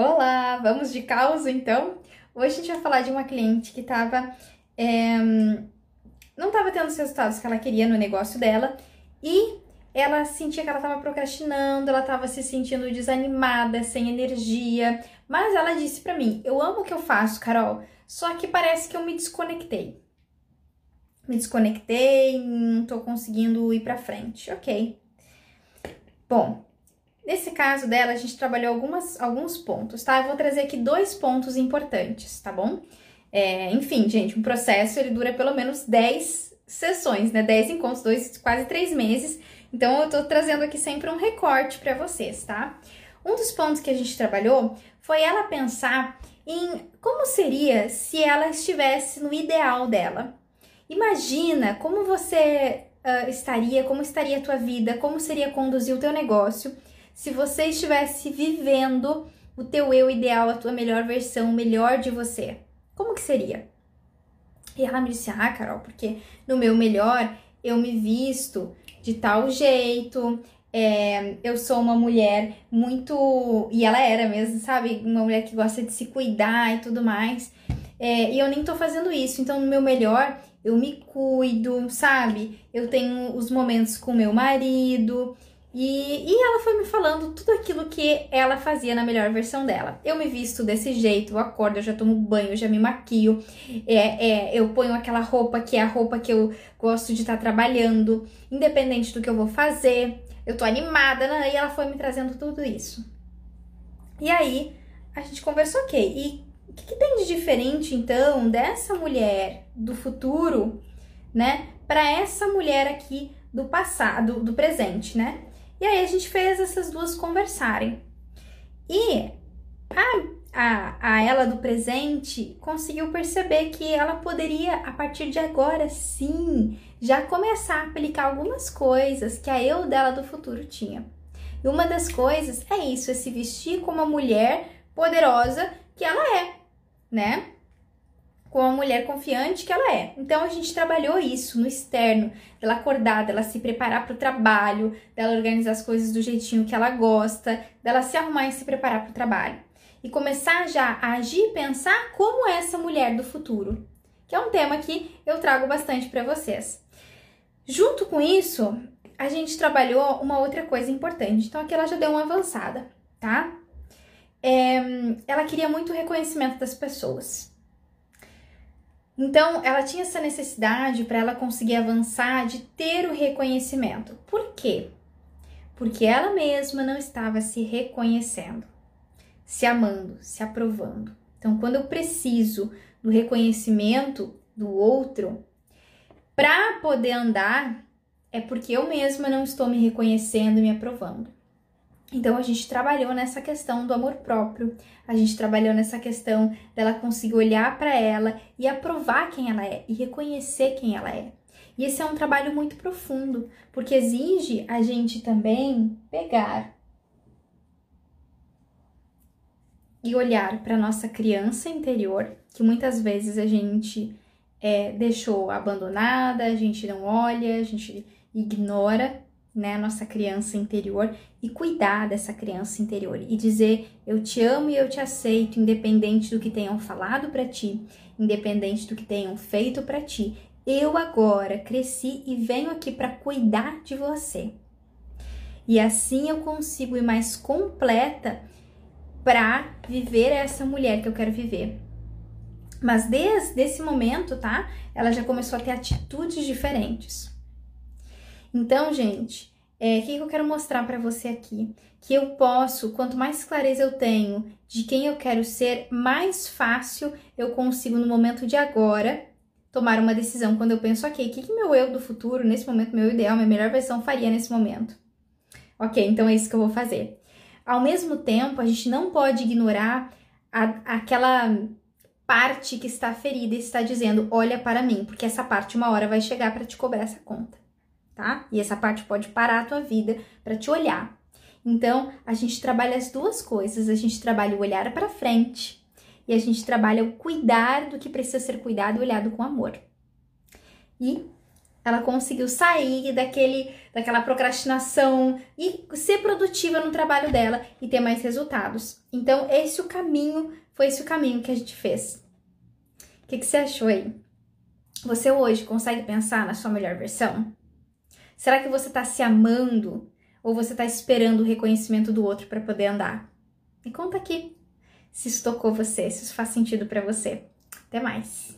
Olá, vamos de causa então? Hoje a gente vai falar de uma cliente que estava é, não estava tendo os resultados que ela queria no negócio dela e ela sentia que ela estava procrastinando, ela estava se sentindo desanimada, sem energia, mas ela disse para mim: "Eu amo o que eu faço, Carol, só que parece que eu me desconectei. Me desconectei, não tô conseguindo ir para frente". OK. Bom, Nesse caso dela, a gente trabalhou algumas, alguns pontos, tá? Eu vou trazer aqui dois pontos importantes, tá bom? É, enfim, gente, um processo ele dura pelo menos 10 sessões, né? 10 encontros, dois, quase três meses. Então, eu tô trazendo aqui sempre um recorte para vocês, tá? Um dos pontos que a gente trabalhou foi ela pensar em como seria se ela estivesse no ideal dela. Imagina como você uh, estaria, como estaria a tua vida, como seria conduzir o teu negócio se você estivesse vivendo o teu eu ideal, a tua melhor versão, o melhor de você, como que seria? E ela me disse: Ah, Carol, porque no meu melhor eu me visto de tal jeito, é, eu sou uma mulher muito. E ela era mesmo, sabe? Uma mulher que gosta de se cuidar e tudo mais. É, e eu nem tô fazendo isso. Então, no meu melhor, eu me cuido, sabe? Eu tenho os momentos com meu marido, e, e ela foi me falando tudo aquilo que ela fazia na melhor versão dela. Eu me visto desse jeito, eu acordo, eu já tomo banho, eu já me maquio, é, é, eu ponho aquela roupa que é a roupa que eu gosto de estar tá trabalhando, independente do que eu vou fazer. Eu tô animada, né? e ela foi me trazendo tudo isso. E aí, a gente conversou, ok, e o que, que tem de diferente então dessa mulher do futuro, né, para essa mulher aqui do passado, do presente, né? E aí a gente fez essas duas conversarem. E a, a, a ela do presente conseguiu perceber que ela poderia, a partir de agora, sim, já começar a aplicar algumas coisas que a eu dela do futuro tinha. E uma das coisas é isso, é se vestir como a mulher poderosa que ela é, né? Com a mulher confiante que ela é. Então a gente trabalhou isso no externo, dela acordar, dela se preparar para o trabalho, dela organizar as coisas do jeitinho que ela gosta, dela se arrumar e se preparar para o trabalho. E começar já a agir e pensar como essa mulher do futuro, que é um tema que eu trago bastante para vocês. Junto com isso, a gente trabalhou uma outra coisa importante. Então aqui ela já deu uma avançada, tá? É, ela queria muito reconhecimento das pessoas. Então, ela tinha essa necessidade para ela conseguir avançar de ter o reconhecimento. Por quê? Porque ela mesma não estava se reconhecendo, se amando, se aprovando. Então, quando eu preciso do reconhecimento do outro para poder andar, é porque eu mesma não estou me reconhecendo e me aprovando. Então a gente trabalhou nessa questão do amor próprio, a gente trabalhou nessa questão dela conseguir olhar para ela e aprovar quem ela é e reconhecer quem ela é. E esse é um trabalho muito profundo, porque exige a gente também pegar e olhar para nossa criança interior, que muitas vezes a gente é, deixou abandonada, a gente não olha, a gente ignora né, a nossa criança interior e cuidar dessa criança interior e dizer eu te amo e eu te aceito, independente do que tenham falado para ti, independente do que tenham feito para ti. Eu agora cresci e venho aqui para cuidar de você. E assim eu consigo ir mais completa para viver essa mulher que eu quero viver. Mas desde esse momento, tá? Ela já começou a ter atitudes diferentes. Então, gente, é, o que eu quero mostrar para você aqui? Que eu posso, quanto mais clareza eu tenho de quem eu quero ser, mais fácil eu consigo, no momento de agora, tomar uma decisão. Quando eu penso, ok, o que, que meu eu do futuro, nesse momento, meu ideal, minha melhor versão faria nesse momento? Ok, então é isso que eu vou fazer. Ao mesmo tempo, a gente não pode ignorar a, aquela parte que está ferida e está dizendo, olha para mim, porque essa parte uma hora vai chegar para te cobrar essa conta tá? E essa parte pode parar a tua vida para te olhar. Então, a gente trabalha as duas coisas, a gente trabalha o olhar para frente e a gente trabalha o cuidar do que precisa ser cuidado e olhado com amor. E ela conseguiu sair daquele, daquela procrastinação e ser produtiva no trabalho dela e ter mais resultados. Então, esse o caminho, foi esse o caminho que a gente fez. O que, que você achou aí? Você hoje consegue pensar na sua melhor versão? Será que você está se amando ou você está esperando o reconhecimento do outro para poder andar? Me conta aqui se isso tocou você, se isso faz sentido para você. Até mais!